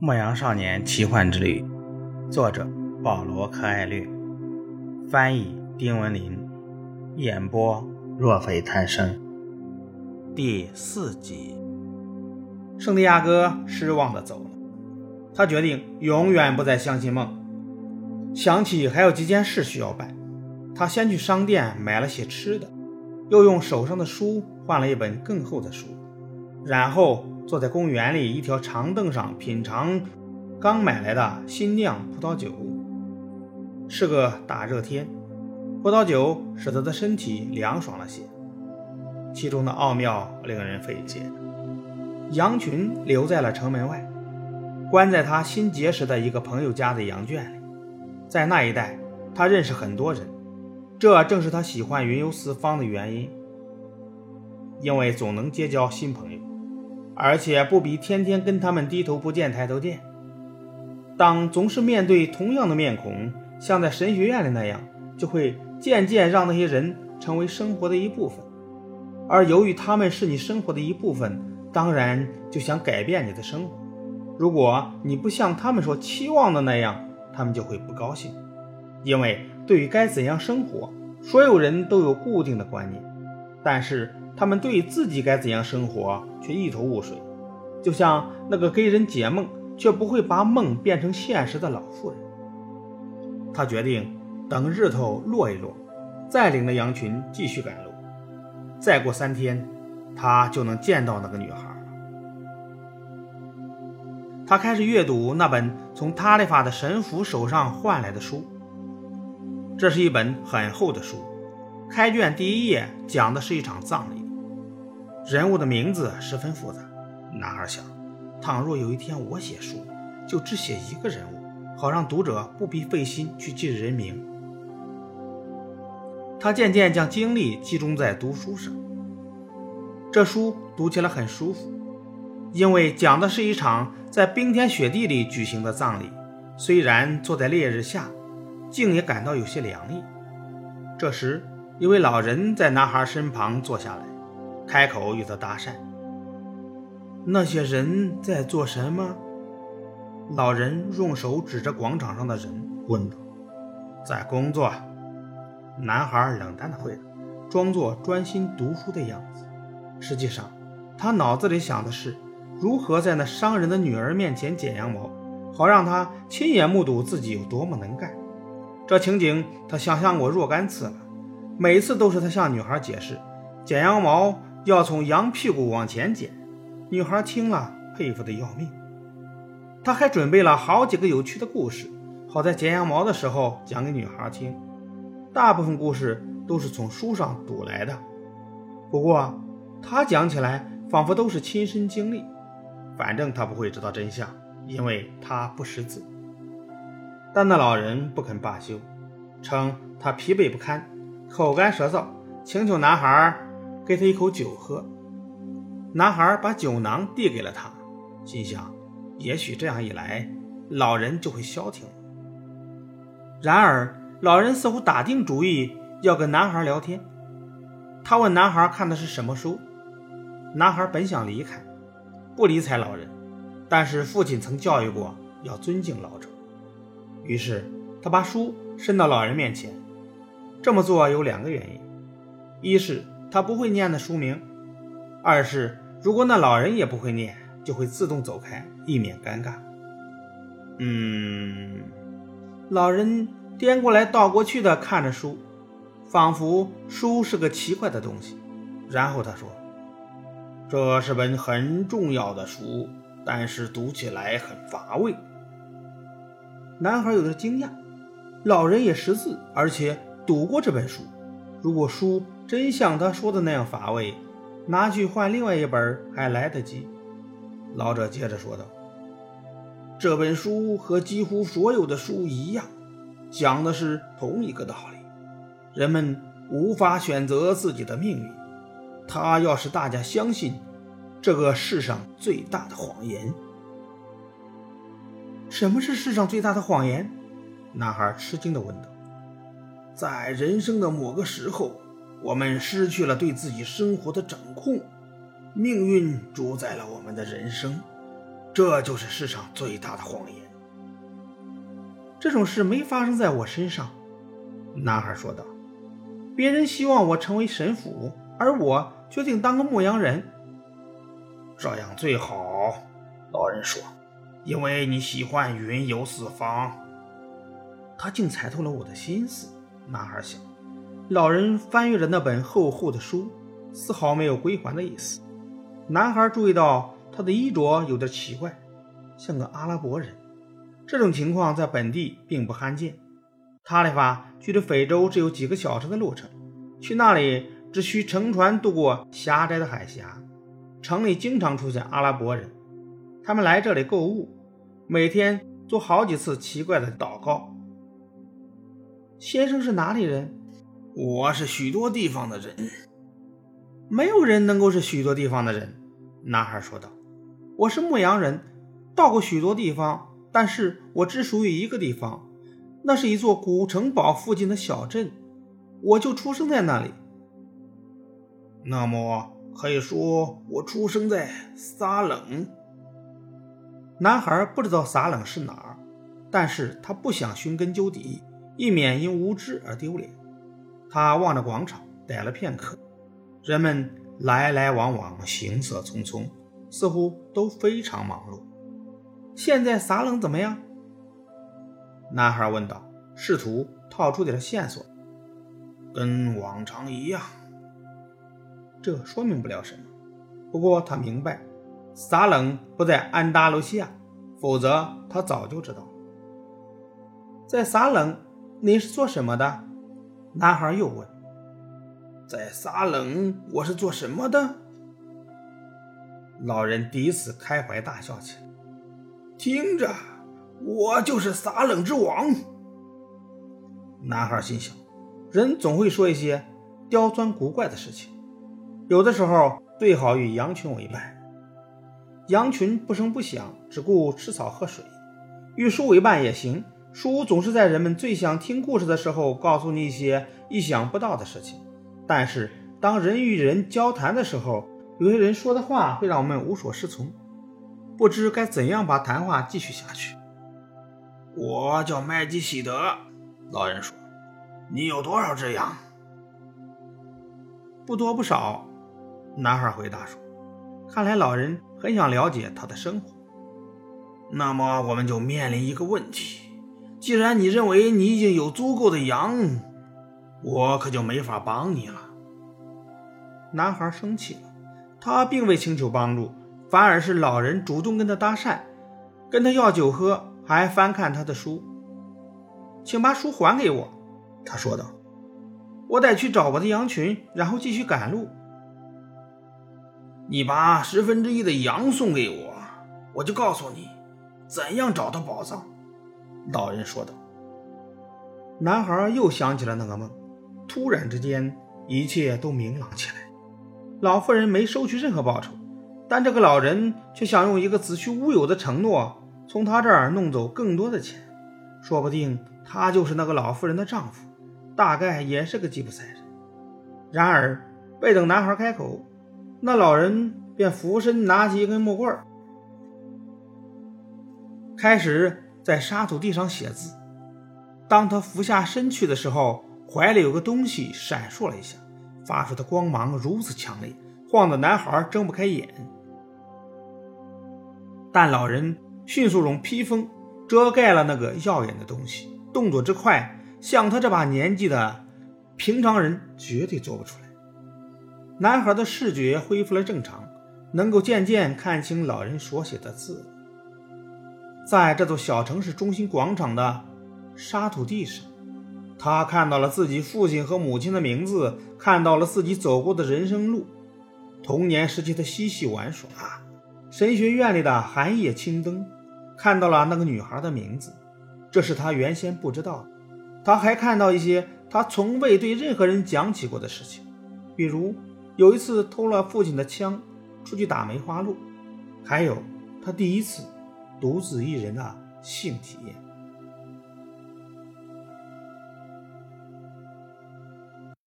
牧羊少年奇幻之旅，作者保罗·柯艾略，翻译丁文林，演播若非贪生。第四集，圣地亚哥失望的走了，他决定永远不再相信梦。想起还有几件事需要办，他先去商店买了些吃的，又用手上的书换了一本更厚的书，然后。坐在公园里一条长凳上品尝刚买来的新酿葡萄酒，是个大热天，葡萄酒使他的身体凉爽了些。其中的奥妙令人费解。羊群留在了城门外，关在他新结识的一个朋友家的羊圈里。在那一带，他认识很多人，这正是他喜欢云游四方的原因，因为总能结交新朋友。而且不比天天跟他们低头不见抬头见。当总是面对同样的面孔，像在神学院里那样，就会渐渐让那些人成为生活的一部分。而由于他们是你生活的一部分，当然就想改变你的生活。如果你不像他们所期望的那样，他们就会不高兴。因为对于该怎样生活，所有人都有固定的观念，但是。他们对自己该怎样生活却一头雾水，就像那个给人解梦却不会把梦变成现实的老妇人。他决定等日头落一落，再领着羊群继续赶路。再过三天，他就能见到那个女孩了。他开始阅读那本从塔利法的神父手上换来的书。这是一本很厚的书，开卷第一页讲的是一场葬礼。人物的名字十分复杂，男孩想：倘若有一天我写书，就只写一个人物，好让读者不必费心去记人名。他渐渐将精力集中在读书上。这书读起来很舒服，因为讲的是一场在冰天雪地里举行的葬礼。虽然坐在烈日下，竟也感到有些凉意。这时，一位老人在男孩身旁坐下来。开口与他搭讪。那些人在做什么？老人用手指着广场上的人问道：“在工作。”男孩冷淡地回答，装作专心读书的样子。实际上，他脑子里想的是如何在那商人的女儿面前剪羊毛，好让他亲眼目睹自己有多么能干。这情景他想象过若干次了，每次都是他向女孩解释剪羊毛。要从羊屁股往前剪，女孩听了佩服的要命。他还准备了好几个有趣的故事，好在剪羊毛的时候讲给女孩听。大部分故事都是从书上读来的，不过他讲起来仿佛都是亲身经历。反正他不会知道真相，因为他不识字。但那老人不肯罢休，称他疲惫不堪，口干舌燥，请求男孩。给他一口酒喝，男孩把酒囊递给了他，心想，也许这样一来，老人就会消停。然而，老人似乎打定主意要跟男孩聊天。他问男孩看的是什么书，男孩本想离开，不理睬老人，但是父亲曾教育过要尊敬老者，于是他把书伸到老人面前。这么做有两个原因，一是。他不会念的书名，二是如果那老人也不会念，就会自动走开，以免尴尬。嗯，老人颠过来倒过去的看着书，仿佛书是个奇怪的东西。然后他说：“这是本很重要的书，但是读起来很乏味。”男孩有点惊讶，老人也识字，而且读过这本书。如果书真像他说的那样乏味，拿去换另外一本还来得及。老者接着说道：“这本书和几乎所有的书一样，讲的是同一个道理：人们无法选择自己的命运。他要使大家相信这个世上最大的谎言。什么是世上最大的谎言？”男孩吃惊地问道。在人生的某个时候，我们失去了对自己生活的掌控，命运主宰了我们的人生。这就是世上最大的谎言。这种事没发生在我身上，男孩说道。别人希望我成为神父，而我决定当个牧羊人。这样最好，老人说，因为你喜欢云游四方。他竟猜透了我的心思，男孩想。老人翻阅着那本厚厚的书，丝毫没有归还的意思。男孩注意到他的衣着有点奇怪，像个阿拉伯人。这种情况在本地并不罕见。塔里法距离非洲只有几个小时的路程，去那里只需乘船渡过狭窄的海峡。城里经常出现阿拉伯人，他们来这里购物，每天做好几次奇怪的祷告。先生是哪里人？我是许多地方的人。没有人能够是许多地方的人，男孩说道。我是牧羊人，到过许多地方，但是我只属于一个地方。那是一座古城堡附近的小镇，我就出生在那里。那么可以说我出生在撒冷。男孩不知道撒冷是哪儿，但是他不想寻根究底，以免因无知而丢脸。他望着广场，待了片刻，人们来来往往，行色匆匆，似乎都非常忙碌。现在撒冷怎么样？男孩问道，试图套出点线索。跟往常一样。这说明不了什么。不过他明白，撒冷不在安达卢西亚，否则他早就知道。在撒冷，你是做什么的？男孩又问。在撒冷，我是做什么的？老人第一次开怀大笑起来。听着。我就是撒冷之王。男孩心想，人总会说一些刁钻古怪的事情，有的时候最好与羊群为伴。羊群不声不响，只顾吃草喝水。与树为伴也行，书总是在人们最想听故事的时候，告诉你一些意想不到的事情。但是当人与人交谈的时候，有些人说的话会让我们无所适从，不知该怎样把谈话继续下去。我叫麦基喜德，老人说：“你有多少只羊？”不多不少，男孩回答说：“看来老人很想了解他的生活。”那么我们就面临一个问题：既然你认为你已经有足够的羊，我可就没法帮你了。男孩生气了，他并未请求帮助，反而是老人主动跟他搭讪，跟他要酒喝。还翻看他的书，请把书还给我，他说道：“我得去找我的羊群，然后继续赶路。”你把十分之一的羊送给我，我就告诉你怎样找到宝藏。”老人说道。男孩又想起了那个梦，突然之间，一切都明朗起来。老妇人没收取任何报酬，但这个老人却想用一个子虚乌有的承诺。从他这儿弄走更多的钱，说不定他就是那个老妇人的丈夫，大概也是个吉普赛人。然而，未等男孩开口，那老人便俯身拿起一根木棍，开始在沙土地上写字。当他俯下身去的时候，怀里有个东西闪烁了一下，发出的光芒如此强烈，晃得男孩睁不开眼。但老人。迅速用披风遮盖了那个耀眼的东西，动作之快，像他这把年纪的平常人绝对做不出来。男孩的视觉恢复了正常，能够渐渐看清老人所写的字。在这座小城市中心广场的沙土地上，他看到了自己父亲和母亲的名字，看到了自己走过的人生路，童年时期的嬉戏玩耍，神学院里的寒夜青灯。看到了那个女孩的名字，这是他原先不知道的。他还看到一些他从未对任何人讲起过的事情，比如有一次偷了父亲的枪出去打梅花鹿，还有他第一次独自一人的性体验。